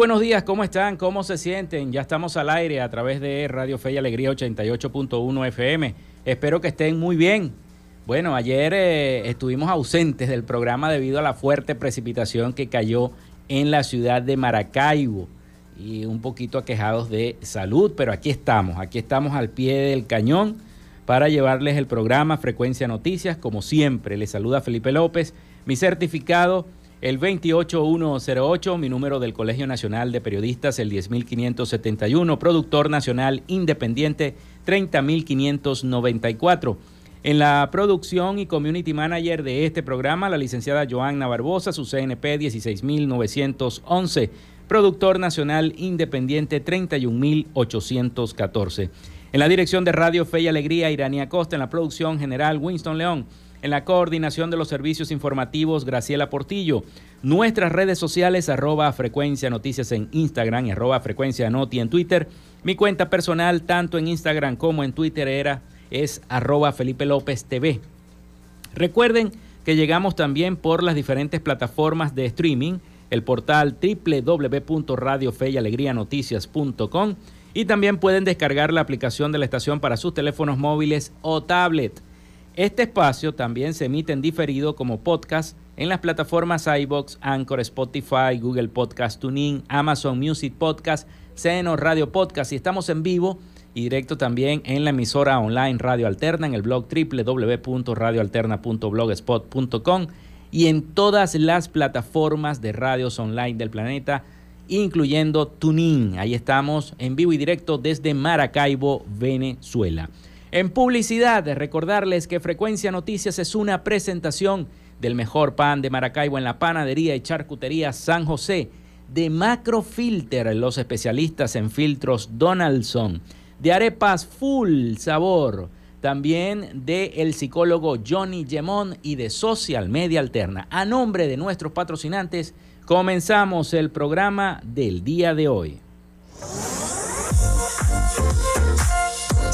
Buenos días, ¿cómo están? ¿Cómo se sienten? Ya estamos al aire a través de Radio Fe y Alegría 88.1 FM. Espero que estén muy bien. Bueno, ayer eh, estuvimos ausentes del programa debido a la fuerte precipitación que cayó en la ciudad de Maracaibo y un poquito aquejados de salud, pero aquí estamos, aquí estamos al pie del cañón para llevarles el programa Frecuencia Noticias. Como siempre, les saluda Felipe López, mi certificado el 28108, mi número del Colegio Nacional de Periodistas, el 10571, productor nacional independiente 30594. En la producción y community manager de este programa, la licenciada Joanna Barbosa, su CNP 16911, productor nacional independiente 31814. En la dirección de Radio Fe y Alegría, Irania Costa, en la producción general, Winston León. En la coordinación de los servicios informativos, Graciela Portillo. Nuestras redes sociales, arroba frecuencia noticias en Instagram y arroba frecuencia noti en Twitter. Mi cuenta personal, tanto en Instagram como en Twitter, era, es arroba Felipe López TV. Recuerden que llegamos también por las diferentes plataformas de streaming, el portal www.radiofeyalegrianoticias.com y también pueden descargar la aplicación de la estación para sus teléfonos móviles o tablet. Este espacio también se emite en diferido como podcast en las plataformas iBox, Anchor, Spotify, Google Podcast Tuning, Amazon Music Podcast, Seno Radio Podcast y estamos en vivo y directo también en la emisora online Radio Alterna en el blog www.radioalterna.blogspot.com y en todas las plataformas de radios online del planeta, incluyendo Tuning. Ahí estamos en vivo y directo desde Maracaibo, Venezuela. En publicidad, recordarles que Frecuencia Noticias es una presentación del mejor pan de Maracaibo en la panadería y charcutería San José, de Macrofilter, los especialistas en filtros Donaldson, de arepas full sabor, también de el psicólogo Johnny Gemón y de Social Media Alterna. A nombre de nuestros patrocinantes, comenzamos el programa del día de hoy.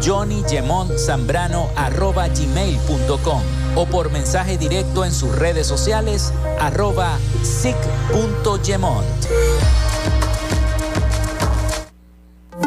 johnnygemontzambrano.gmail.com o por mensaje directo en sus redes sociales arroba.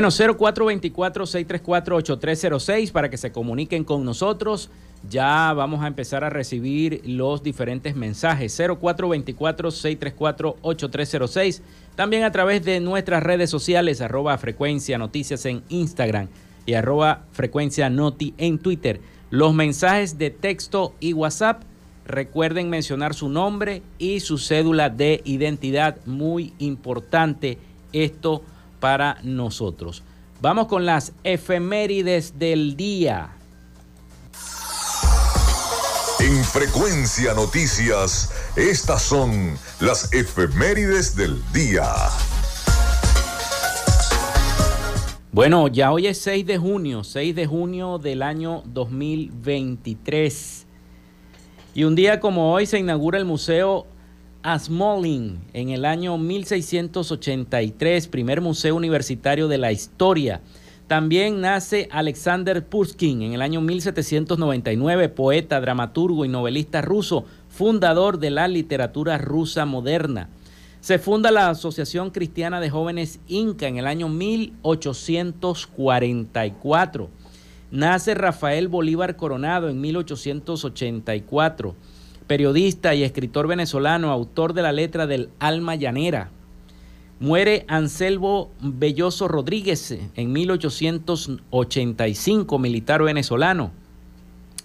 Bueno, 0424-634-8306 para que se comuniquen con nosotros. Ya vamos a empezar a recibir los diferentes mensajes. 0424-634-8306. También a través de nuestras redes sociales, arroba frecuencia noticias en Instagram y arroba frecuencia noti en Twitter. Los mensajes de texto y WhatsApp, recuerden mencionar su nombre y su cédula de identidad. Muy importante esto para nosotros. Vamos con las efemérides del día. En Frecuencia Noticias, estas son las efemérides del día. Bueno, ya hoy es 6 de junio, 6 de junio del año 2023. Y un día como hoy se inaugura el Museo Asmolin en el año 1683, primer museo universitario de la historia. También nace Alexander Pushkin en el año 1799, poeta, dramaturgo y novelista ruso, fundador de la literatura rusa moderna. Se funda la Asociación Cristiana de Jóvenes Inca en el año 1844. Nace Rafael Bolívar Coronado en 1884 periodista y escritor venezolano, autor de la letra del Alma Llanera. Muere Anselmo Belloso Rodríguez en 1885, militar venezolano.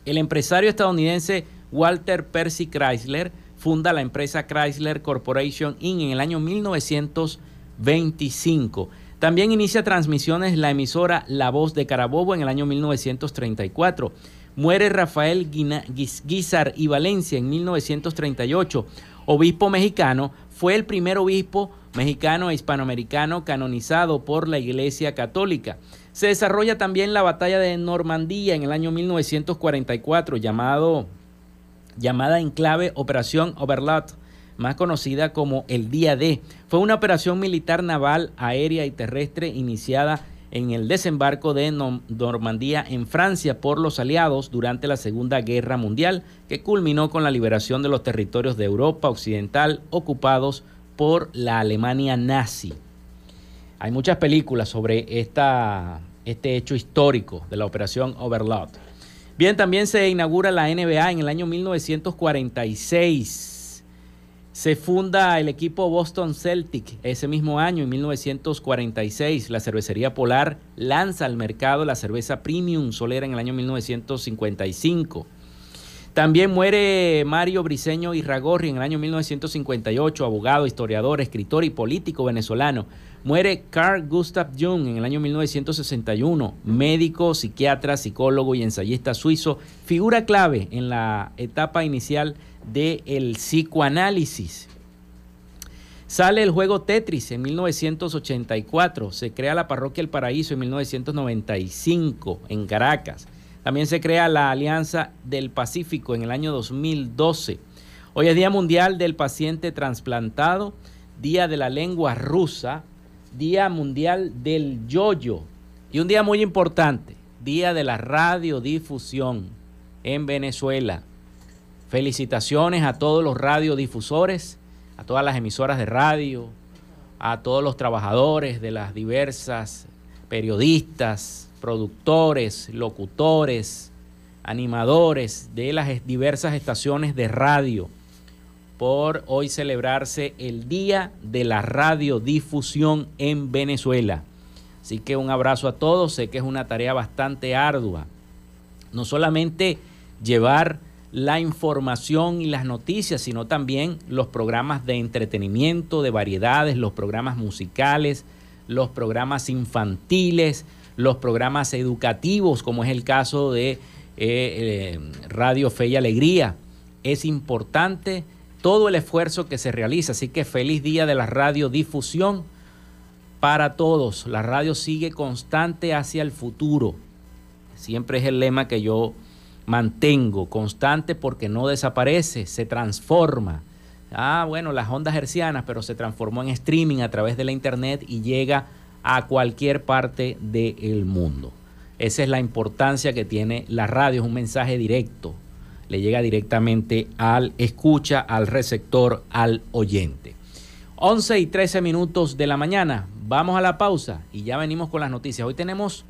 El empresario estadounidense Walter Percy Chrysler funda la empresa Chrysler Corporation Inc. en el año 1925. También inicia transmisiones la emisora La Voz de Carabobo en el año 1934. Muere Rafael Guizar y Valencia en 1938. Obispo mexicano, fue el primer obispo mexicano e hispanoamericano canonizado por la Iglesia Católica. Se desarrolla también la batalla de Normandía en el año 1944, llamado, llamada en clave Operación Overlord, más conocida como el Día D. Fue una operación militar naval, aérea y terrestre iniciada en el desembarco de Normandía en Francia por los aliados durante la Segunda Guerra Mundial, que culminó con la liberación de los territorios de Europa Occidental ocupados por la Alemania nazi. Hay muchas películas sobre este hecho histórico de la Operación Overlord. Bien, también se inaugura la NBA en el año 1946 se funda el equipo Boston Celtic ese mismo año, en 1946. La cervecería Polar lanza al mercado la cerveza Premium Solera en el año 1955. También muere Mario Briceño Irragorri en el año 1958, abogado, historiador, escritor y político venezolano. Muere Carl Gustav Jung en el año 1961, médico, psiquiatra, psicólogo y ensayista suizo, figura clave en la etapa inicial del psicoanálisis. Sale el juego Tetris en 1984, se crea la parroquia El Paraíso en 1995 en Caracas. También se crea la Alianza del Pacífico en el año 2012. Hoy es Día Mundial del Paciente Transplantado, Día de la Lengua Rusa, Día Mundial del Yoyo y un día muy importante, Día de la Radiodifusión en Venezuela. Felicitaciones a todos los radiodifusores, a todas las emisoras de radio, a todos los trabajadores de las diversas periodistas, productores, locutores, animadores de las diversas estaciones de radio por hoy celebrarse el Día de la Radiodifusión en Venezuela. Así que un abrazo a todos, sé que es una tarea bastante ardua. No solamente llevar la información y las noticias, sino también los programas de entretenimiento, de variedades, los programas musicales, los programas infantiles, los programas educativos, como es el caso de eh, eh, Radio Fe y Alegría. Es importante todo el esfuerzo que se realiza, así que feliz día de la radiodifusión para todos. La radio sigue constante hacia el futuro. Siempre es el lema que yo mantengo constante porque no desaparece, se transforma. Ah, bueno, las ondas hercianas, pero se transformó en streaming a través de la internet y llega a cualquier parte del mundo. Esa es la importancia que tiene la radio, es un mensaje directo, le llega directamente al escucha, al receptor, al oyente. 11 y 13 minutos de la mañana, vamos a la pausa y ya venimos con las noticias. Hoy tenemos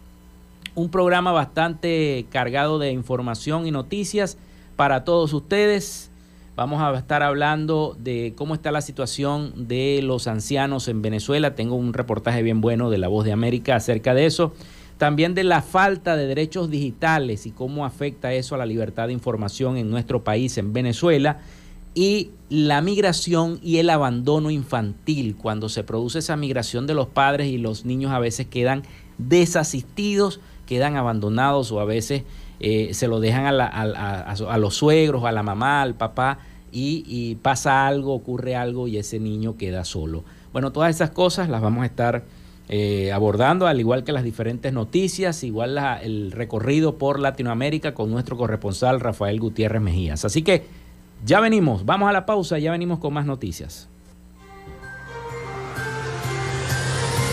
un programa bastante cargado de información y noticias para todos ustedes. Vamos a estar hablando de cómo está la situación de los ancianos en Venezuela. Tengo un reportaje bien bueno de La Voz de América acerca de eso. También de la falta de derechos digitales y cómo afecta eso a la libertad de información en nuestro país, en Venezuela. Y la migración y el abandono infantil. Cuando se produce esa migración de los padres y los niños a veces quedan desasistidos quedan abandonados o a veces eh, se lo dejan a, los suegros, a la mamá, al papá y, pasa algo, ocurre algo y ese niño queda solo. Bueno, todas esas cosas las vamos a estar eh, abordando, al igual que las diferentes noticias, igual el recorrido por Latinoamérica con nuestro corresponsal Rafael Gutiérrez Mejías. Así que ya venimos, vamos a la pausa, ya venimos con más noticias.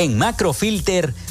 En Macrofilter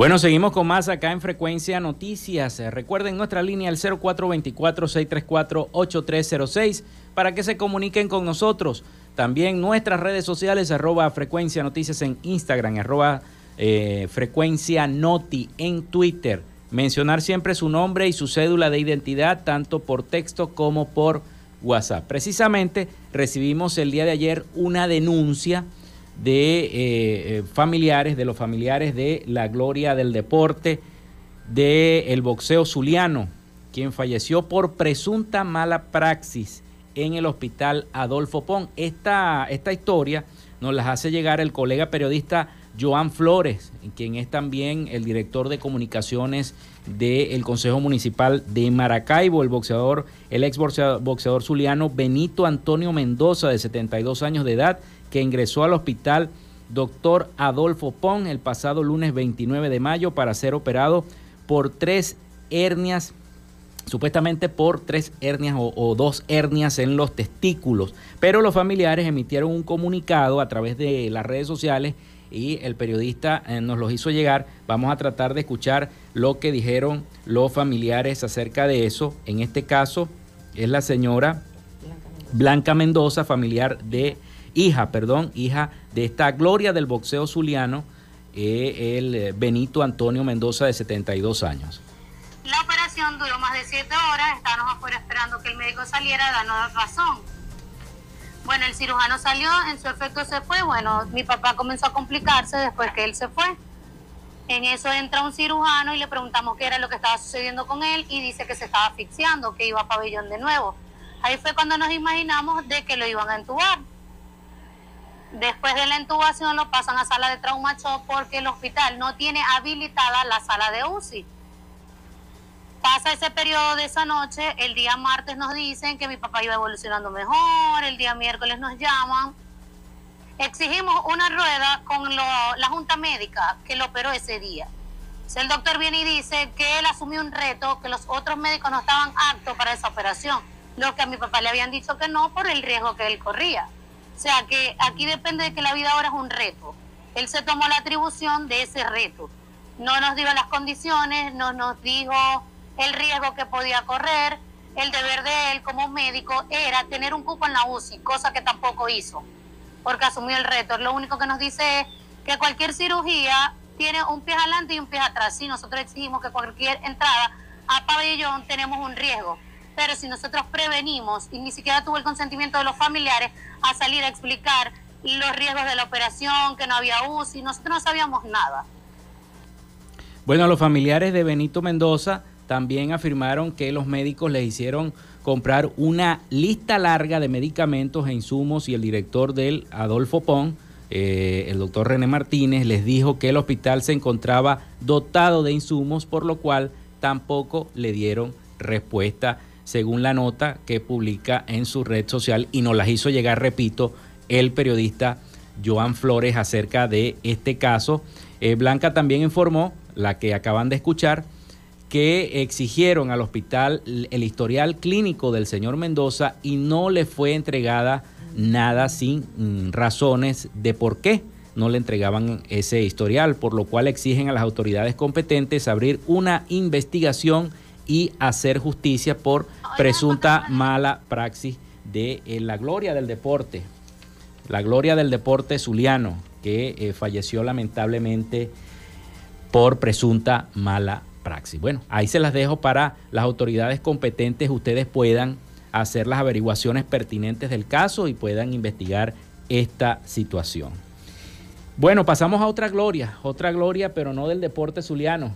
Bueno, seguimos con más acá en Frecuencia Noticias. Recuerden nuestra línea el 0424-634-8306 para que se comuniquen con nosotros. También nuestras redes sociales, arroba Frecuencia Noticias en Instagram, arroba eh, Frecuencia Noti en Twitter. Mencionar siempre su nombre y su cédula de identidad, tanto por texto como por WhatsApp. Precisamente recibimos el día de ayer una denuncia de eh, eh, familiares, de los familiares de la gloria del deporte, del el boxeo zuliano, quien falleció por presunta mala praxis en el hospital Adolfo Pon. Esta, esta historia nos la hace llegar el colega periodista Joan Flores, quien es también el director de comunicaciones del Consejo Municipal de Maracaibo, el boxeador, el ex boxeador zuliano Benito Antonio Mendoza, de 72 años de edad, que ingresó al hospital Doctor Adolfo Pon el pasado lunes 29 de mayo para ser operado por tres hernias, supuestamente por tres hernias o, dos hernias en los testículos. Pero los familiares emitieron un comunicado a través de las redes sociales y el periodista eh, nos los hizo llegar. Vamos a tratar de escuchar lo que dijeron los familiares acerca de eso. En este caso es la señora Blanca Mendoza, familiar de hija, perdón, hija de esta gloria del boxeo zuliano, eh, el eh, Benito Antonio Mendoza de 72 años. La operación duró más de 7 horas, estábamos afuera esperando que el médico saliera dándonos razón. Bueno, el cirujano salió, en su efecto se fue, bueno, mi papá comenzó a complicarse después que él se fue. En eso entra un cirujano y le preguntamos qué era lo que estaba sucediendo con él y dice que se estaba asfixiando, que iba a pabellón de nuevo. Ahí fue cuando nos imaginamos de que lo iban a entubar. Después de la intubación lo pasan a sala de trauma porque el hospital no tiene habilitada la sala de UCI. Pasa ese periodo de esa noche, el día martes nos dicen que mi papá iba evolucionando mejor, el día miércoles nos llaman. Exigimos una rueda con la junta médica que lo operó ese día. el doctor viene y dice que él asumió un reto, que los otros médicos no estaban aptos para esa operación, lo que a mi papá le habían dicho que no por el riesgo que él corría. O sea que aquí depende de que la vida ahora es un reto. Él se tomó la atribución de ese reto. No nos dio las condiciones, no nos dijo el riesgo que podía correr. El deber de él como médico era tener un cupo en la UCI, cosa que tampoco hizo, porque asumió el reto. Lo único que nos dice es que cualquier cirugía tiene un pie adelante y un pie atrás. Si nosotros exigimos que cualquier entrada a pabellón tenemos un riesgo pero si nosotros prevenimos y ni siquiera tuvo el consentimiento de los familiares a salir a explicar los riesgos de la operación, que no había UCI, nosotros no sabíamos nada. Bueno, los familiares de Benito Mendoza también afirmaron que los médicos les hicieron comprar una lista larga de medicamentos e insumos y el director del Adolfo Pon, eh, el doctor René Martínez, les dijo que el hospital se encontraba dotado de insumos, por lo cual tampoco le dieron respuesta según la nota que publica en su red social y nos las hizo llegar, repito, el periodista Joan Flores acerca de este caso. Eh, Blanca también informó, la que acaban de escuchar, que exigieron al hospital el historial clínico del señor Mendoza y no le fue entregada nada sin mm, razones de por qué no le entregaban ese historial, por lo cual exigen a las autoridades competentes abrir una investigación y hacer justicia por presunta mala praxis de eh, la gloria del deporte, la gloria del deporte zuliano, que eh, falleció lamentablemente por presunta mala praxis. Bueno, ahí se las dejo para las autoridades competentes, ustedes puedan hacer las averiguaciones pertinentes del caso y puedan investigar esta situación. Bueno, pasamos a otra gloria, otra gloria, pero no del deporte zuliano.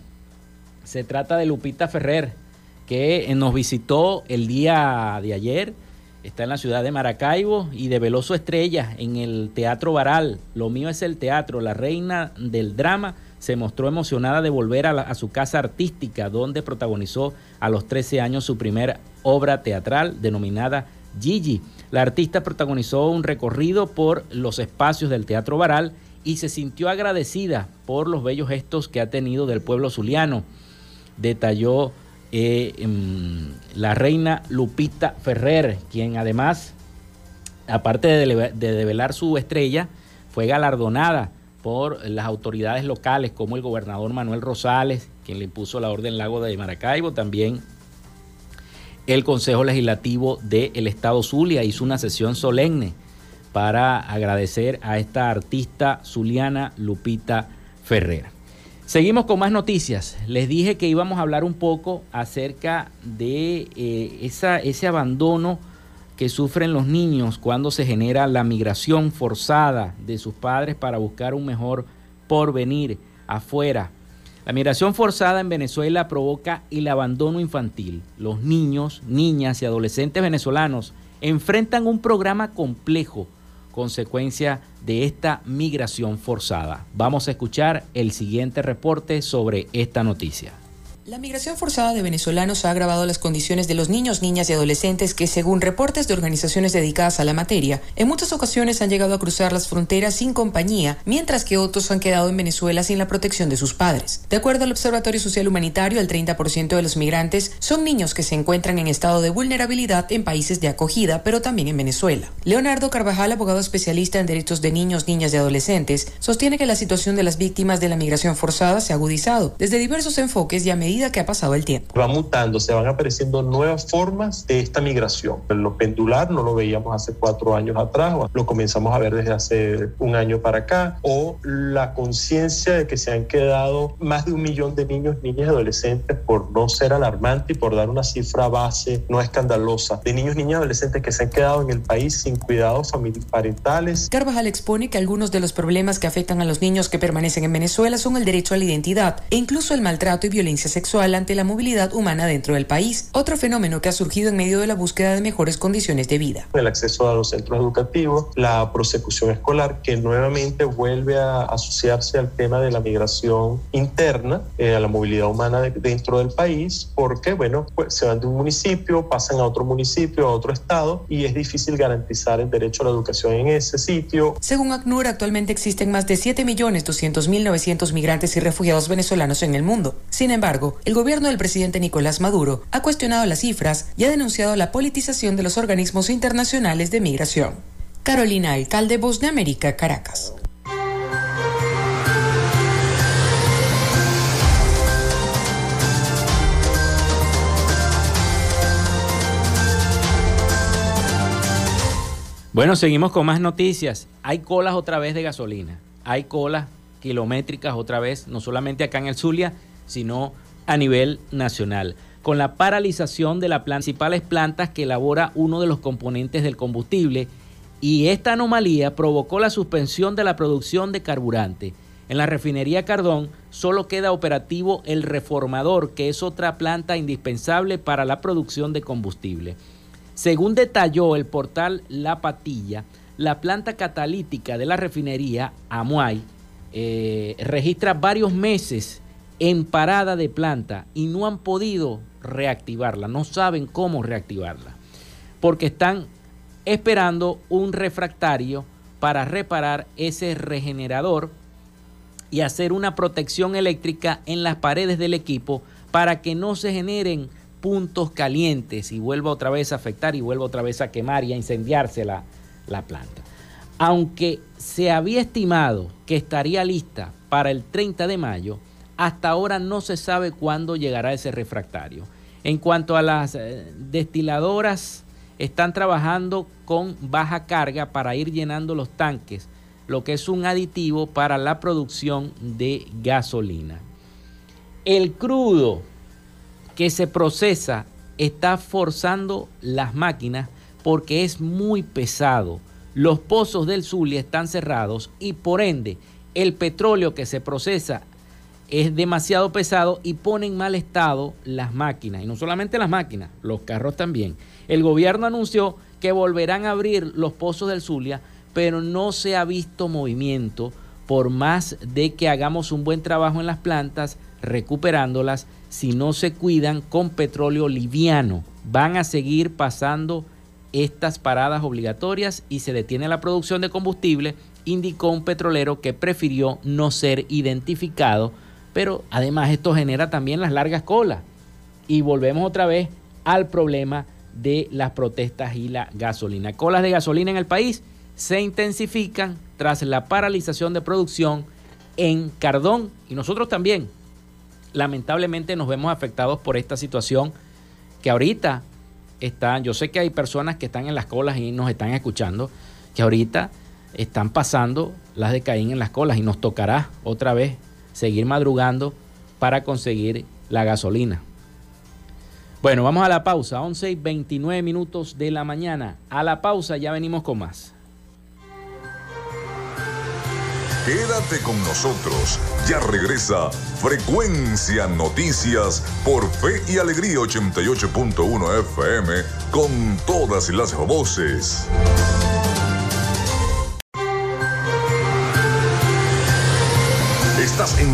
Se trata de Lupita Ferrer, que eh, nos visitó el día de ayer. Está en la ciudad de Maracaibo y de Veloso Estrella en el Teatro Baral. Lo mío es el teatro. La reina del drama se mostró emocionada de volver a, su casa artística, donde protagonizó a los 13 años su primera obra teatral denominada Gigi. La artista protagonizó un recorrido por los espacios del Teatro Baral y se sintió agradecida por los bellos gestos que ha tenido del pueblo zuliano. Detalló eh, em, la reina Lupita Ferrer, quien además, aparte de, develar su estrella, fue galardonada por las autoridades locales como el gobernador Manuel Rosales, quien le impuso la orden Lago de Maracaibo, también el Consejo Legislativo del Estado Zulia hizo una sesión solemne para agradecer a esta artista zuliana Lupita Ferrera. Seguimos con más noticias. Les dije que íbamos a hablar un poco acerca de eh, ese abandono que sufren los niños cuando se genera la migración forzada de sus padres para buscar un mejor porvenir afuera. La migración forzada en Venezuela provoca el abandono infantil. Los niños, niñas y adolescentes venezolanos enfrentan un programa complejo consecuencia de esta migración forzada. Vamos a escuchar el siguiente reporte sobre esta noticia. La migración forzada de venezolanos ha agravado las condiciones de los niños, niñas y adolescentes que, según reportes de organizaciones dedicadas a la materia, en muchas ocasiones han llegado a cruzar las fronteras sin compañía, mientras que otros han quedado en Venezuela sin la protección de sus padres. De acuerdo al Observatorio Social Humanitario, el 30% de los migrantes son niños que se encuentran en estado de vulnerabilidad en países de acogida, pero también en Venezuela. Leonardo Carvajal, abogado especialista en derechos de niños, niñas y adolescentes, sostiene que la situación de las víctimas de la migración forzada se ha agudizado desde diversos enfoques y a medida que ha pasado el tiempo. Va mutando, se van apareciendo nuevas formas de esta migración. Lo pendular no lo veíamos hace cuatro años atrás, lo comenzamos a ver desde hace un año para acá, o la conciencia de que se han quedado más de un millón de niños, niñas y adolescentes, por no ser alarmante y por dar una cifra base no escandalosa, de niños, niñas y adolescentes que se han quedado en el país sin cuidados parentales. Carvajal expone que algunos de los problemas que afectan a los niños que permanecen en Venezuela son el derecho a la identidad e incluso el maltrato y violencia sexual ante la movilidad humana dentro del país, otro fenómeno que ha surgido en medio de la búsqueda de mejores condiciones de vida. El acceso a los centros educativos, la prosecución escolar, que nuevamente vuelve a asociarse al tema de la migración interna, eh, a la movilidad humana dentro del país, porque, bueno, pues se van de un municipio, pasan a otro municipio, a otro estado, y es difícil garantizar el derecho a la educación en ese sitio. Según ACNUR, actualmente existen más de 7.200.900 migrantes y refugiados venezolanos en el mundo. Sin embargo, el gobierno del presidente Nicolás Maduro ha cuestionado las cifras y ha denunciado la politización de los organismos internacionales de migración. Carolina Alcalde, Voz de América, Caracas. Bueno, seguimos con más noticias. Hay colas otra vez de gasolina. Hay colas kilométricas otra vez, no solamente acá en el Zulia, sino a nivel nacional, con la paralización de las principales plantas que elabora uno de los componentes del combustible y esta anomalía provocó la suspensión de la producción de carburante. En la refinería Cardón solo queda operativo el reformador, que es otra planta indispensable para la producción de combustible. Según detalló el portal La Patilla, la planta catalítica de la refinería Amuay eh, registra varios meses en parada de planta y no han podido reactivarla, no saben cómo reactivarla, porque están esperando un refractario para reparar ese regenerador y hacer una protección eléctrica en las paredes del equipo para que no se generen puntos calientes y vuelva otra vez a afectar y vuelva otra vez a quemar y a incendiarse la, la planta. Aunque se había estimado que estaría lista para el 30 de mayo, hasta ahora no se sabe cuándo llegará ese refractario. En cuanto a las eh, destiladoras, están trabajando con baja carga para ir llenando los tanques, lo que es un aditivo para la producción de gasolina. El crudo que se procesa está forzando las máquinas porque es muy pesado. Los pozos del Zulia están cerrados y por ende el petróleo que se procesa es demasiado pesado y pone en mal estado las máquinas. Y no solamente las máquinas, los carros también. El gobierno anunció que volverán a abrir los pozos del Zulia, pero no se ha visto movimiento por más de que hagamos un buen trabajo en las plantas, recuperándolas, si no se cuidan con petróleo liviano. Van a seguir pasando estas paradas obligatorias y se detiene la producción de combustible, indicó un petrolero que prefirió no ser identificado pero además esto genera también las largas colas. Y volvemos otra vez al problema de las protestas y la gasolina. Colas de gasolina en el país se intensifican tras la paralización de producción en Cardón y nosotros también lamentablemente nos vemos afectados por esta situación que ahorita están, yo sé que hay personas que están en las colas y nos están escuchando, que ahorita están pasando las de Caín en las colas y nos tocará otra vez seguir madrugando para conseguir la gasolina. Bueno, vamos a la pausa, 11 y 29 minutos de la mañana. A la pausa ya venimos con más. Quédate con nosotros. Ya regresa Frecuencia Noticias por Fe y Alegría 88.1 FM con todas las voces.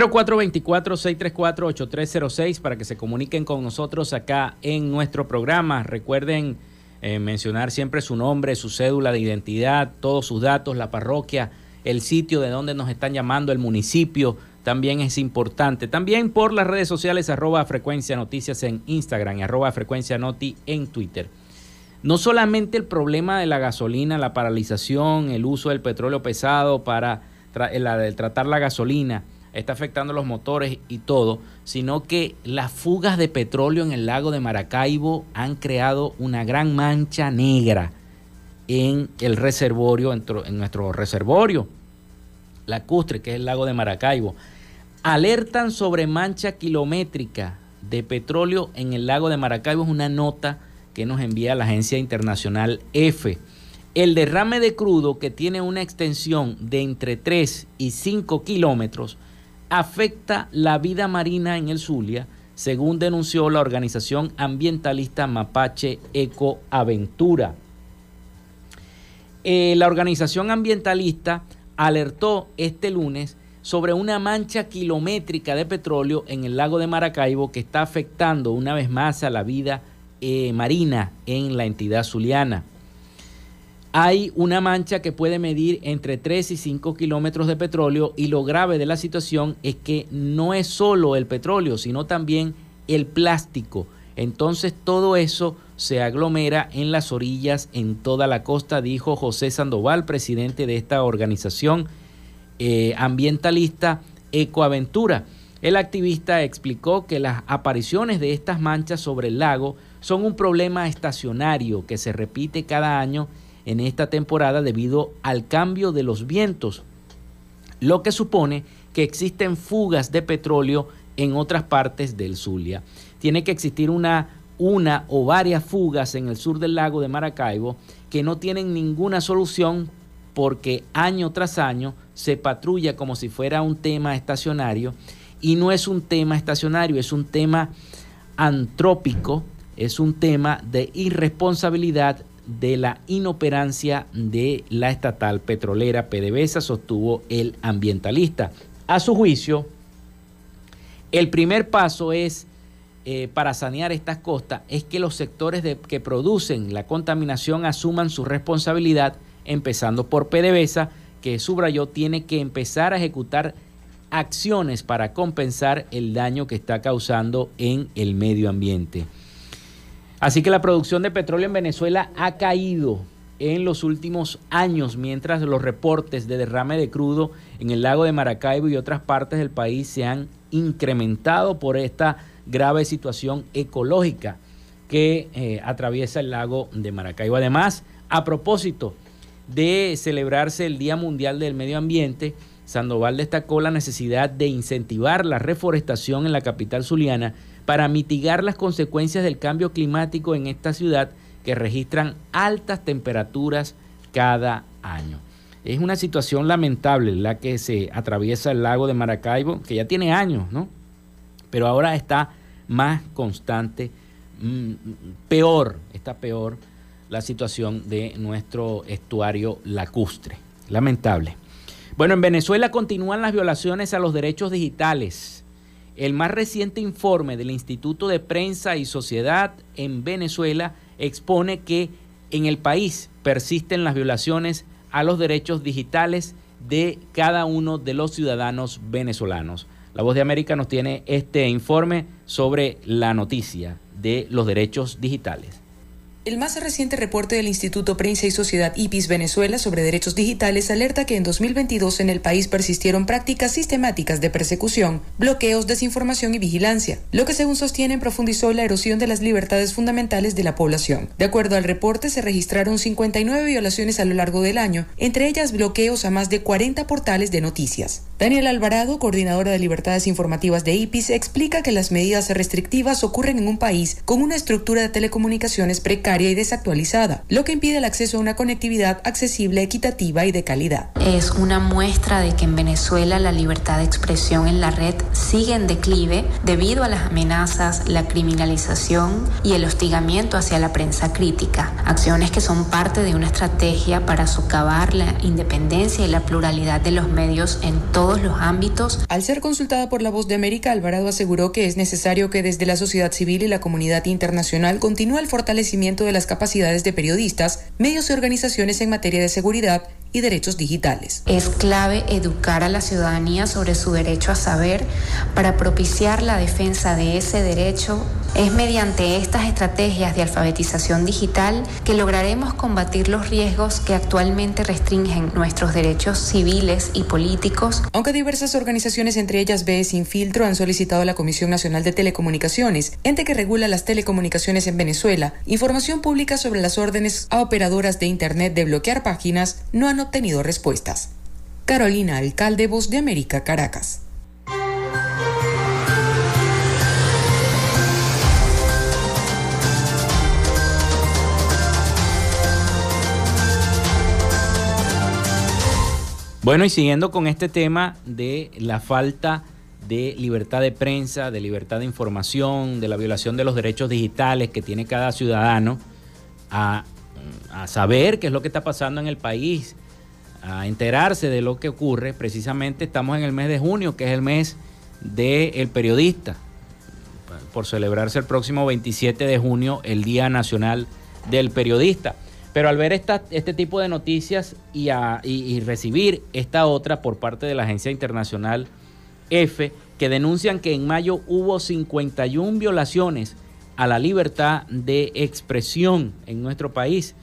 0424-634-8306 para que se comuniquen con nosotros acá en nuestro programa. Recuerden eh, mencionar siempre su nombre, su cédula de identidad, todos sus datos, la parroquia, el sitio de donde nos están llamando, el municipio, también es importante. También por las redes sociales, arroba frecuencia noticias en Instagram y arroba frecuencia noti en Twitter. No solamente el problema de la gasolina, la paralización, el uso del petróleo pesado para tratar la gasolina, está afectando los motores y todo, sino que las fugas de petróleo en el lago de Maracaibo han creado una gran mancha negra en el reservorio, en nuestro reservorio lacustre, que es el lago de Maracaibo. Alertan sobre mancha kilométrica de petróleo en el lago de Maracaibo. Es una nota que nos envía la agencia internacional F. El derrame de crudo, que tiene una extensión de entre 3 y 5 kilómetros, afecta la vida marina en el Zulia, según denunció la organización ambientalista mapache Ecoaventura. Eh, la organización ambientalista alertó este lunes sobre una mancha kilométrica de petróleo en el lago de Maracaibo que está afectando una vez más a la vida eh, marina en la entidad zuliana. Hay una mancha que puede medir entre 3 y 5 kilómetros de petróleo y lo grave de la situación es que no es solo el petróleo, sino también el plástico. Entonces todo eso se aglomera en las orillas en toda la costa, dijo José Sandoval, presidente de esta organización eh, ambientalista Ecoaventura. El activista explicó que las apariciones de estas manchas sobre el lago son un problema estacionario que se repite cada año en esta temporada debido al cambio de los vientos, lo que supone que existen fugas de petróleo en otras partes del Zulia. Tiene que existir una, una o varias fugas en el sur del lago de Maracaibo que no tienen ninguna solución porque año tras año se patrulla como si fuera un tema estacionario y no es un tema estacionario, es un tema antrópico, es un tema de irresponsabilidad de la inoperancia de la estatal petrolera PDVSA, sostuvo el ambientalista. A su juicio, el primer paso es eh, para sanear estas costas es que los sectores que producen la contaminación asuman su responsabilidad, empezando por PDVSA, que subrayó tiene que empezar a ejecutar acciones para compensar el daño que está causando en el medio ambiente. Así que la producción de petróleo en Venezuela ha caído en los últimos años, mientras los reportes de derrame de crudo en el lago de Maracaibo y otras partes del país se han incrementado por esta grave situación ecológica que eh, atraviesa el lago de Maracaibo. Además, a propósito de celebrarse el Día Mundial del Medio Ambiente, Sandoval destacó la necesidad de incentivar la reforestación en la capital zuliana para mitigar las consecuencias del cambio climático en esta ciudad que registran altas temperaturas cada año. Es una situación lamentable la que se atraviesa el lago de Maracaibo, que ya tiene años, ¿no? Pero ahora está más constante, mm, peor, está peor la situación de nuestro estuario lacustre. Lamentable. Bueno, en Venezuela continúan las violaciones a los derechos digitales. El más reciente informe del Instituto de Prensa y Sociedad en Venezuela expone que en el país persisten las violaciones a los derechos digitales de cada uno de los ciudadanos venezolanos. La Voz de América nos tiene este informe sobre la noticia de los derechos digitales. El más reciente reporte del Instituto Prensa y Sociedad IPIS Venezuela sobre derechos digitales alerta que en 2022 en el país persistieron prácticas sistemáticas de persecución, bloqueos, desinformación y vigilancia, lo que según sostienen profundizó la erosión de las libertades fundamentales de la población. De acuerdo al reporte, se registraron 59 violaciones a lo largo del año, entre ellas bloqueos a más de 40 portales de noticias. Daniel Alvarado, coordinadora de libertades informativas de IPIS, explica que las medidas restrictivas ocurren en un país con una estructura de telecomunicaciones precaria y desactualizada, lo que impide el acceso a una conectividad accesible, equitativa y de calidad. Es una muestra de que en Venezuela la libertad de expresión en la red sigue en declive debido a las amenazas, la criminalización y el hostigamiento hacia la prensa crítica, acciones que son parte de una estrategia para socavar la independencia y la pluralidad de los medios en todos los ámbitos. Al ser consultada por La Voz de América, Alvarado aseguró que es necesario que desde la sociedad civil y la comunidad internacional continúe el fortalecimiento de las capacidades de periodistas, medios y organizaciones en materia de seguridad y derechos digitales. Es clave educar a la ciudadanía sobre su derecho a saber para propiciar la defensa de ese derecho. Es mediante estas estrategias de alfabetización digital que lograremos combatir los riesgos que actualmente restringen nuestros derechos civiles y políticos. Aunque diversas organizaciones, entre ellas BE Sin Filtro, han solicitado a la Comisión Nacional de Telecomunicaciones, ente que regula las telecomunicaciones en Venezuela, información pública sobre las órdenes a operadoras de Internet de bloquear páginas, no ha tenido respuestas. Carolina Alcalde, Voz de América, Caracas. Bueno, y siguiendo con este tema de la falta de libertad de prensa, de libertad de información, de la violación de los derechos digitales que tiene cada ciudadano a, saber qué es lo que está pasando en el país, a enterarse de lo que ocurre. Precisamente estamos en el mes de junio, que es el mes del periodista, por celebrarse el próximo 27 de junio, el Día Nacional del Periodista. Pero al ver esta, este tipo de noticias y, y recibir esta otra por parte de la Agencia Internacional F, que denuncian que en mayo hubo 51 violaciones a la libertad de expresión en nuestro país.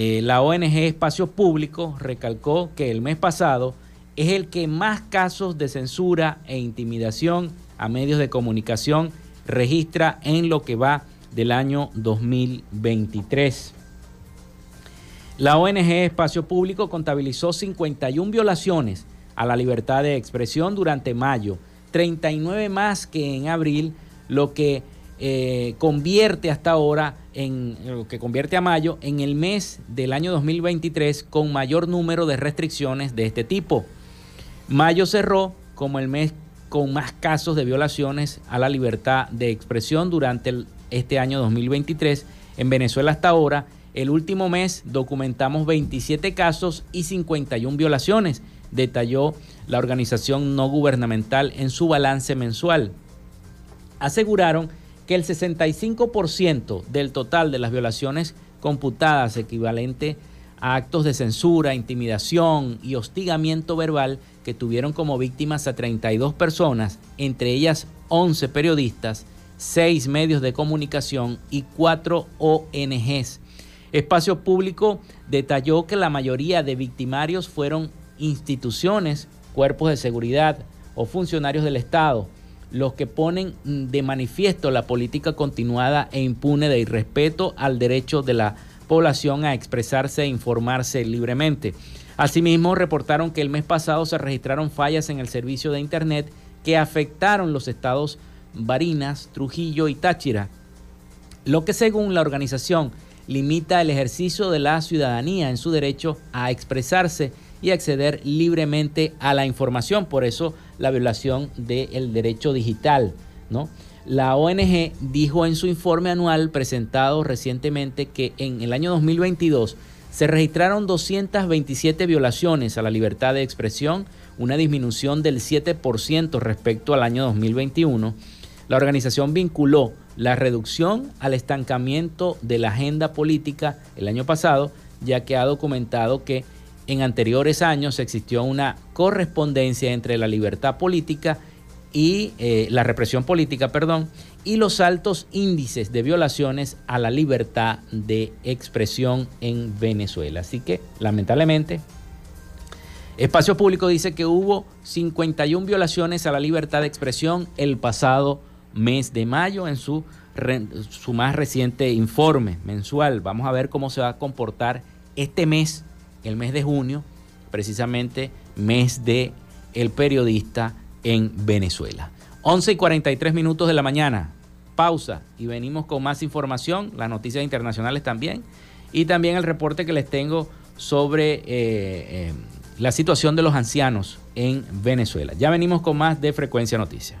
Eh, la ONG Espacio Público recalcó que el mes pasado es el que más casos de censura e intimidación a medios de comunicación registra en lo que va del año 2023. La ONG Espacio Público contabilizó 51 violaciones a la libertad de expresión durante mayo, 39 más que en abril, lo que eh, convierte hasta ahora, en lo que convierte a mayo en el mes del año 2023 con mayor número de restricciones de este tipo. Mayo cerró como el mes con más casos de violaciones a la libertad de expresión durante este año 2023. En Venezuela hasta ahora, el último mes documentamos 27 casos y 51 violaciones detalló la organización no gubernamental en su balance mensual. Aseguraron que el 65% del total de las violaciones computadas equivalente a actos de censura, intimidación y hostigamiento verbal que tuvieron como víctimas a 32 personas, entre ellas 11 periodistas, 6 medios de comunicación y 4 ONGs. Espacio Público detalló que la mayoría de victimarios fueron instituciones, cuerpos de seguridad o funcionarios del Estado los que ponen de manifiesto la política continuada e impune de irrespeto al derecho de la población a expresarse e informarse libremente. Asimismo, reportaron que el mes pasado se registraron fallas en el servicio de Internet que afectaron los estados Barinas, Trujillo y Táchira, lo que según la organización limita el ejercicio de la ciudadanía en su derecho a expresarse y acceder libremente a la información. Por eso la violación del derecho digital. ¿no? La ONG dijo en su informe anual presentado recientemente que en el año 2022 se registraron 227 violaciones a la libertad de expresión, una disminución del 7% respecto al año 2021. La organización vinculó la reducción al estancamiento de la agenda política el año pasado, ya que ha documentado que en anteriores años existió una correspondencia entre la libertad política y eh, la represión política, perdón, y los altos índices de violaciones a la libertad de expresión en Venezuela. Así que, lamentablemente, Espacio Público dice que hubo 51 violaciones a la libertad de expresión el pasado mes de mayo en su, su más reciente informe mensual. Vamos a ver cómo se va a comportar este mes el mes de junio, precisamente mes de el periodista en Venezuela. 11 y 43 minutos de la mañana, pausa y venimos con más información, las noticias internacionales también y también el reporte que les tengo sobre eh, eh, la situación de los ancianos en Venezuela. Ya venimos con más de Frecuencia Noticias.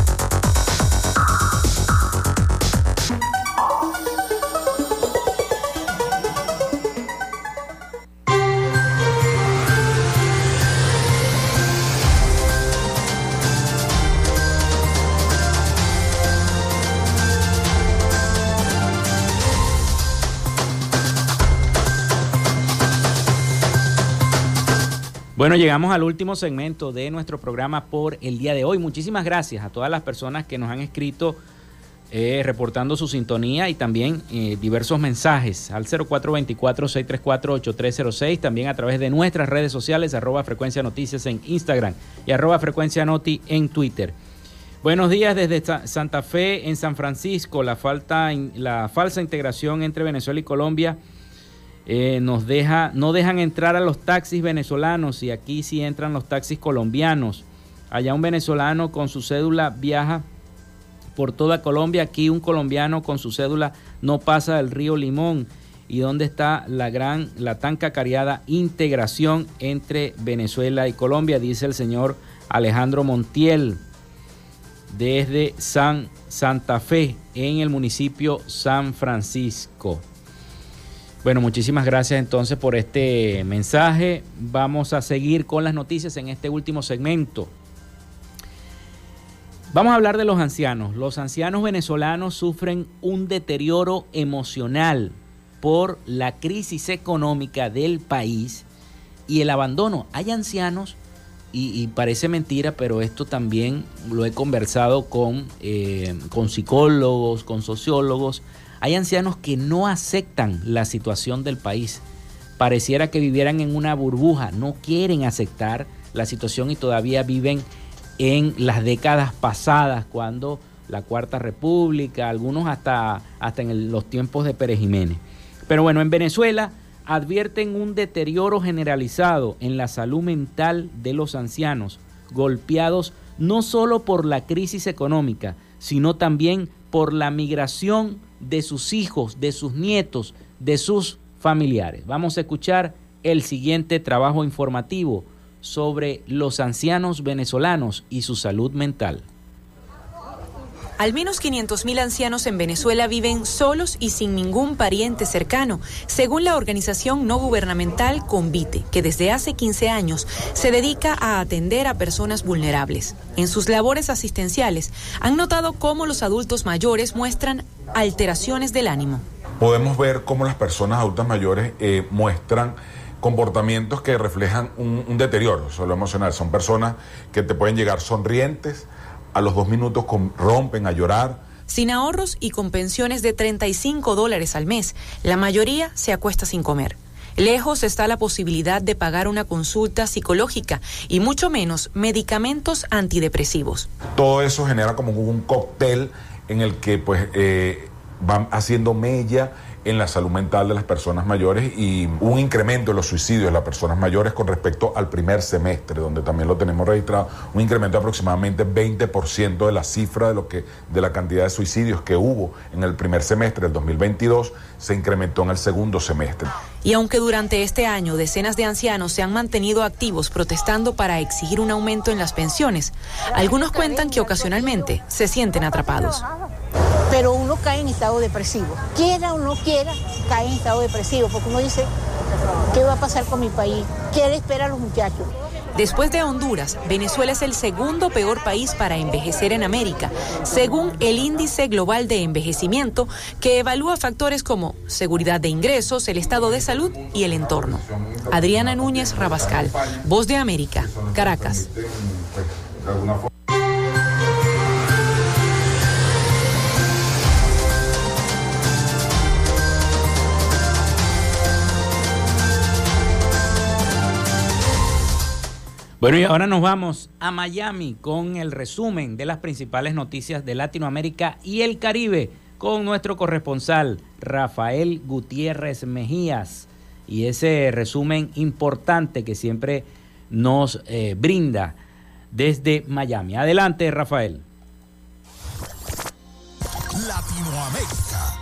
Bueno, llegamos al último segmento de nuestro programa por el día de hoy. Muchísimas gracias a todas las personas que nos han escrito eh, reportando su sintonía y también eh, diversos mensajes al 0424-634-8306, también a través de nuestras redes sociales, arroba frecuencia noticias en Instagram y arroba frecuencia noti en Twitter. Buenos días desde Santa Fe en San Francisco. La, falta, la falsa integración entre Venezuela y Colombia eh, nos deja, no dejan entrar a los taxis venezolanos y aquí sí entran los taxis colombianos. Allá un venezolano con su cédula viaja por toda Colombia, aquí un colombiano con su cédula no pasa del río Limón. ¿Y dónde está la gran, la tan cacareada integración entre Venezuela y Colombia? Dice el señor Alejandro Montiel desde San Santa Fe en el municipio San Francisco. Bueno, muchísimas gracias entonces por este mensaje. Vamos a seguir con las noticias en este último segmento. Vamos a hablar de los ancianos. Los ancianos venezolanos sufren un deterioro emocional por la crisis económica del país y el abandono. Hay ancianos, y, parece mentira, pero esto también lo he conversado con, eh, con psicólogos, con sociólogos, hay ancianos que no aceptan la situación del país. Pareciera que vivieran en una burbuja, no quieren aceptar la situación y todavía viven en las décadas pasadas, cuando la Cuarta República, algunos hasta, hasta en los tiempos de Pérez Jiménez. Pero bueno, en Venezuela advierten un deterioro generalizado en la salud mental de los ancianos, golpeados no solo por la crisis económica, sino también por la migración de sus hijos, de sus nietos, de sus familiares. Vamos a escuchar el siguiente trabajo informativo sobre los ancianos venezolanos y su salud mental. Al menos 500.000 ancianos en Venezuela viven solos y sin ningún pariente cercano, según la organización no gubernamental Convite, que desde hace 15 años se dedica a atender a personas vulnerables. En sus labores asistenciales han notado cómo los adultos mayores muestran alteraciones del ánimo. Podemos ver cómo las personas adultas mayores eh, muestran comportamientos que reflejan un, un deterioro solo emocional. Son personas que te pueden llegar sonrientes, a los dos minutos rompen a llorar. Sin ahorros y con pensiones de 35 dólares al mes, la mayoría se acuesta sin comer. Lejos está la posibilidad de pagar una consulta psicológica y mucho menos medicamentos antidepresivos. Todo eso genera como un cóctel en el que pues eh, van haciendo mella en la salud mental de las personas mayores y un incremento en los suicidios de las personas mayores con respecto al primer semestre, donde también lo tenemos registrado, un incremento de aproximadamente 20% de la cifra de lo que de la cantidad de suicidios que hubo en el primer semestre del 2022 se incrementó en el segundo semestre. Y aunque durante este año decenas de ancianos se han mantenido activos protestando para exigir un aumento en las pensiones, algunos cuentan que ocasionalmente se sienten atrapados pero uno cae en estado depresivo. Quiera o no quiera, cae en estado depresivo, porque uno dice, ¿qué va a pasar con mi país? ¿Qué le espera a los muchachos? Después de Honduras, Venezuela es el segundo peor país para envejecer en América, según el Índice Global de Envejecimiento, que evalúa factores como seguridad de ingresos, el estado de salud y el entorno. Adriana Núñez Rabascal, Voz de América, Caracas. Bueno, y ahora nos vamos a Miami con el resumen de las principales noticias de Latinoamérica y el Caribe con nuestro corresponsal Rafael Gutiérrez Mejías. Y ese resumen importante que siempre nos eh, brinda desde Miami. Adelante, Rafael. Latinoamérica.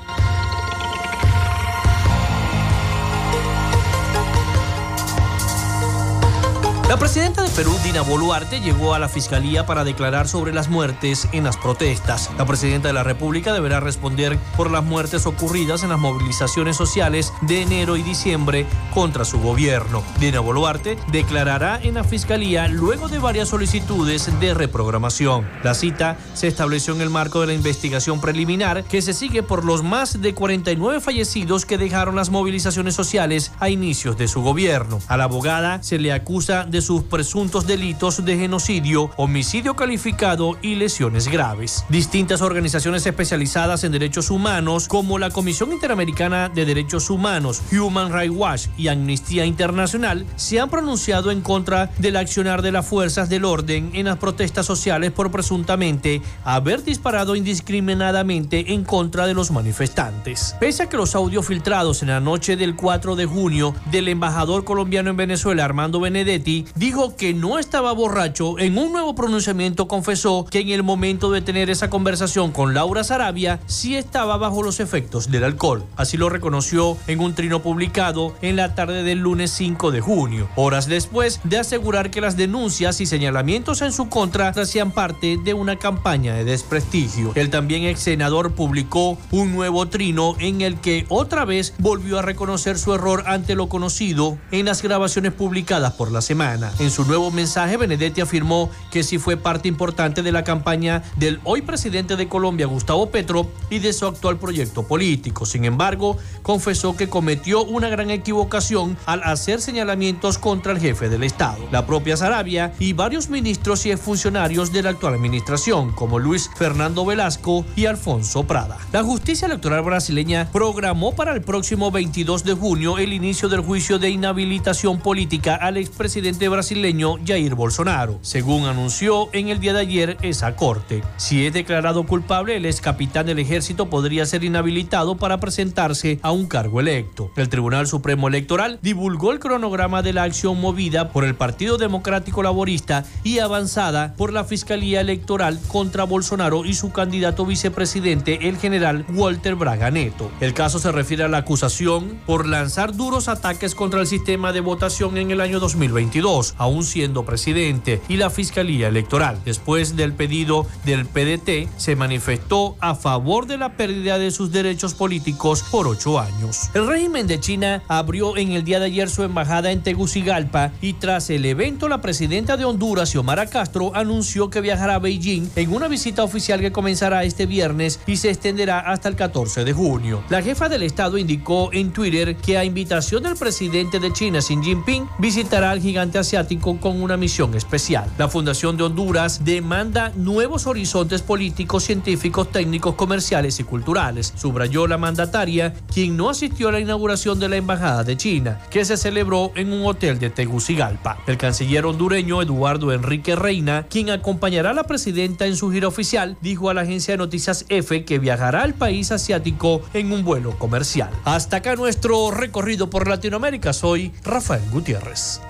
La presidenta de Perú, Dina Boluarte, llegó a la fiscalía para declarar sobre las muertes en las protestas. La presidenta de la República deberá responder por las muertes ocurridas en las movilizaciones sociales de enero y diciembre contra su gobierno. Dina Boluarte declarará en la fiscalía luego de varias solicitudes de reprogramación. La cita se estableció en el marco de la investigación preliminar que se sigue por los más de 49 fallecidos que dejaron las movilizaciones sociales a inicios de su gobierno. A la abogada se le acusa de sus presuntos delitos de genocidio, homicidio calificado y lesiones graves. Distintas organizaciones especializadas en derechos humanos, como la Comisión Interamericana de Derechos Humanos, Human Rights Watch y Amnistía Internacional, se han pronunciado en contra del accionar de las fuerzas del orden en las protestas sociales por presuntamente haber disparado indiscriminadamente en contra de los manifestantes. Pese a que los audios filtrados en la noche del 4 de junio del embajador colombiano en Venezuela, Armando Benedetti, dijo que no estaba borracho, en un nuevo pronunciamiento confesó que en el momento de tener esa conversación con Laura Sarabia sí estaba bajo los efectos del alcohol. Así lo reconoció en un trino publicado en la tarde del lunes 5 de junio, horas después de asegurar que las denuncias y señalamientos en su contra hacían parte de una campaña de desprestigio. El también ex senador publicó un nuevo trino en el que otra vez volvió a reconocer su error ante lo conocido en las grabaciones publicadas por la semana. En su nuevo mensaje, Benedetti afirmó que sí fue parte importante de la campaña del hoy presidente de Colombia, Gustavo Petro, y de su actual proyecto político. Sin embargo, confesó que cometió una gran equivocación al hacer señalamientos contra el jefe del Estado, la propia Sarabia y varios ministros y funcionarios de la actual administración, como Luis Fernando Velasco y Alfonso Prada. La justicia electoral brasileña programó para el próximo 22 de junio el inicio del juicio de inhabilitación política al expresidente brasileño Jair Bolsonaro, según anunció en el día de ayer esa corte. Si es declarado culpable, el ex capitán del ejército podría ser inhabilitado para presentarse a un cargo electo. El Tribunal Supremo Electoral divulgó el cronograma de la acción movida por el Partido Democrático Laborista y avanzada por la Fiscalía Electoral contra Bolsonaro y su candidato vicepresidente, el general Walter Braga Neto. El caso se refiere a la acusación por lanzar duros ataques contra el sistema de votación en el año 2022, aún siendo presidente, y la Fiscalía Electoral. Después del pedido del PDT, se manifestó a favor de la pérdida de sus derechos políticos por ocho años. El régimen de China abrió en el día de ayer su embajada en Tegucigalpa y tras el evento la presidenta de Honduras, Xiomara Castro, anunció que viajará a Beijing en una visita oficial que comenzará este viernes y se extenderá hasta el 14 de junio. La jefa del Estado indicó en Twitter que a invitación del presidente de China, Xi Jinping, visitará al gigante asiático con una misión especial. La Fundación de Honduras demanda nuevos horizontes políticos, científicos, técnicos, comerciales y culturales, subrayó la mandataria, quien no asistió a la inauguración de la Embajada de China, que se celebró en un hotel de Tegucigalpa. El canciller hondureño Eduardo Enrique Reina, quien acompañará a la presidenta en su gira oficial, dijo a la agencia de noticias EFE que viajará al país asiático en un vuelo comercial. Hasta acá nuestro recorrido por Latinoamérica. Soy Rafael Gutiérrez.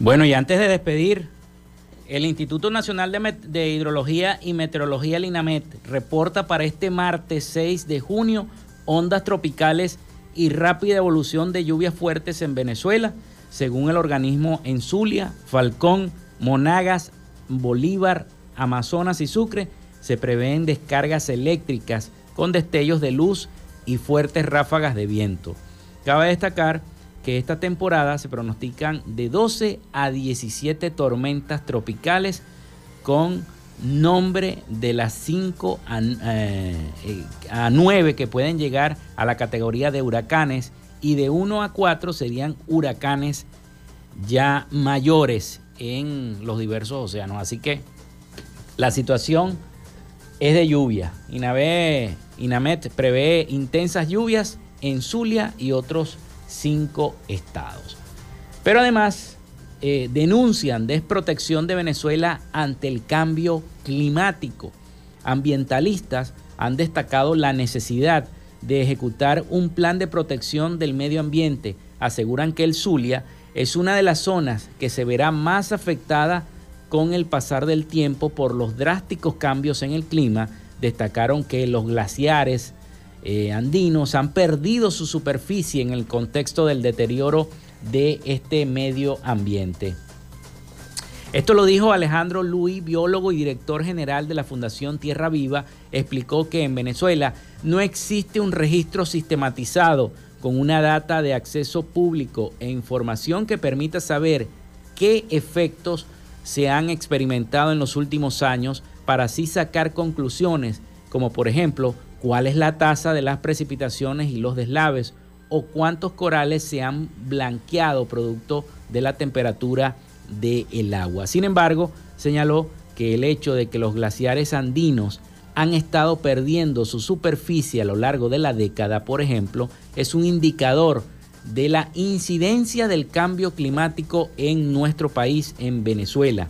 Bueno, y antes de despedir, el Instituto Nacional de, Hidrología y Meteorología, el INAMET, reporta para este martes 6 de junio ondas tropicales y rápida evolución de lluvias fuertes en Venezuela, según el organismo en Zulia, Falcón, Monagas, Bolívar, Amazonas y Sucre, se prevén descargas eléctricas con destellos de luz y fuertes ráfagas de viento. Cabe destacar que esta temporada se pronostican de 12 a 17 tormentas tropicales con nombre de las 5 a, eh, a 9 que pueden llegar a la categoría de huracanes y de 1 a 4 serían huracanes ya mayores en los diversos océanos. Así que la situación es de lluvia. Inamet prevé intensas lluvias en Zulia y otros cinco estados. Pero además eh, denuncian desprotección de Venezuela ante el cambio climático. Ambientalistas han destacado la necesidad de ejecutar un plan de protección del medio ambiente. Aseguran que el Zulia es una de las zonas que se verá más afectada con el pasar del tiempo por los drásticos cambios en el clima. Destacaron que los glaciares eh, andinos han perdido su superficie en el contexto del deterioro de este medio ambiente. Esto lo dijo Alejandro Luis, biólogo y director general de la Fundación Tierra Viva. Explicó que en Venezuela no existe un registro sistematizado con una data de acceso público e información que permita saber qué efectos se han experimentado en los últimos años para así sacar conclusiones como por ejemplo cuál es la tasa de las precipitaciones y los deslaves o cuántos corales se han blanqueado producto de la temperatura del agua. Sin embargo, señaló que el hecho de que los glaciares andinos han estado perdiendo su superficie a lo largo de la década, por ejemplo, es un indicador de la incidencia del cambio climático en nuestro país, en Venezuela.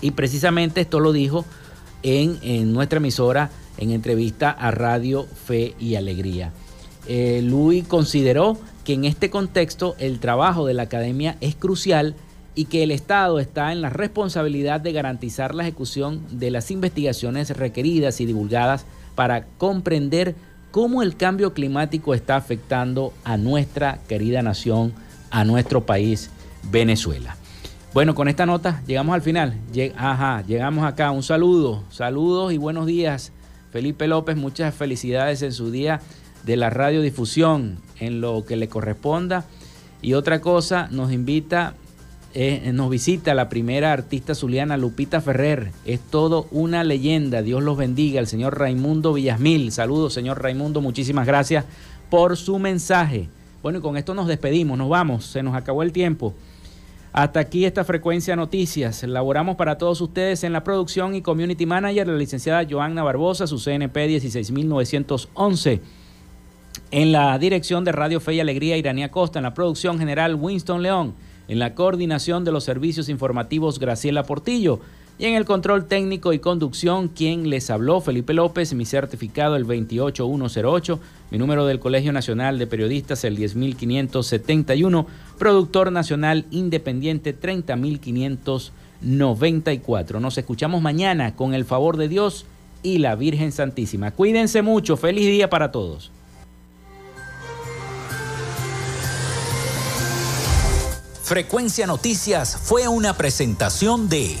Y precisamente esto lo dijo en, nuestra emisora en entrevista a Radio Fe y Alegría. Eh, Luis consideró que en este contexto el trabajo de la academia es crucial y que el Estado está en la responsabilidad de garantizar la ejecución de las investigaciones requeridas y divulgadas para comprender cómo el cambio climático está afectando a nuestra querida nación, a nuestro país, Venezuela. Bueno, con esta nota llegamos al final. Ajá, llegamos acá. Un saludo, saludos y buenos días. Felipe López, muchas felicidades en su día de la radiodifusión, en lo que le corresponda. Y otra cosa, nos invita eh, nos visita la primera artista zuliana, Lupita Ferrer. Es todo una leyenda. Dios los bendiga. El señor Raimundo Villasmil. Saludos, señor Raimundo. Muchísimas gracias por su mensaje. Bueno, y con esto nos despedimos. Nos vamos. Se nos acabó el tiempo. Hasta aquí esta frecuencia noticias. Laboramos para todos ustedes en la producción y community manager, la licenciada Joanna Barbosa, su CNP 16911. En la dirección de Radio Fe y Alegría, Iranía Costa. En la producción general, Winston León. En la coordinación de los servicios informativos, Graciela Portillo. Y en el control técnico y conducción, quien les habló, Felipe López, mi certificado el 28108, mi número del Colegio Nacional de Periodistas el 10571, productor nacional independiente 30594. Nos escuchamos mañana con el favor de Dios y la Virgen Santísima. Cuídense mucho, feliz día para todos. Frecuencia Noticias fue una presentación de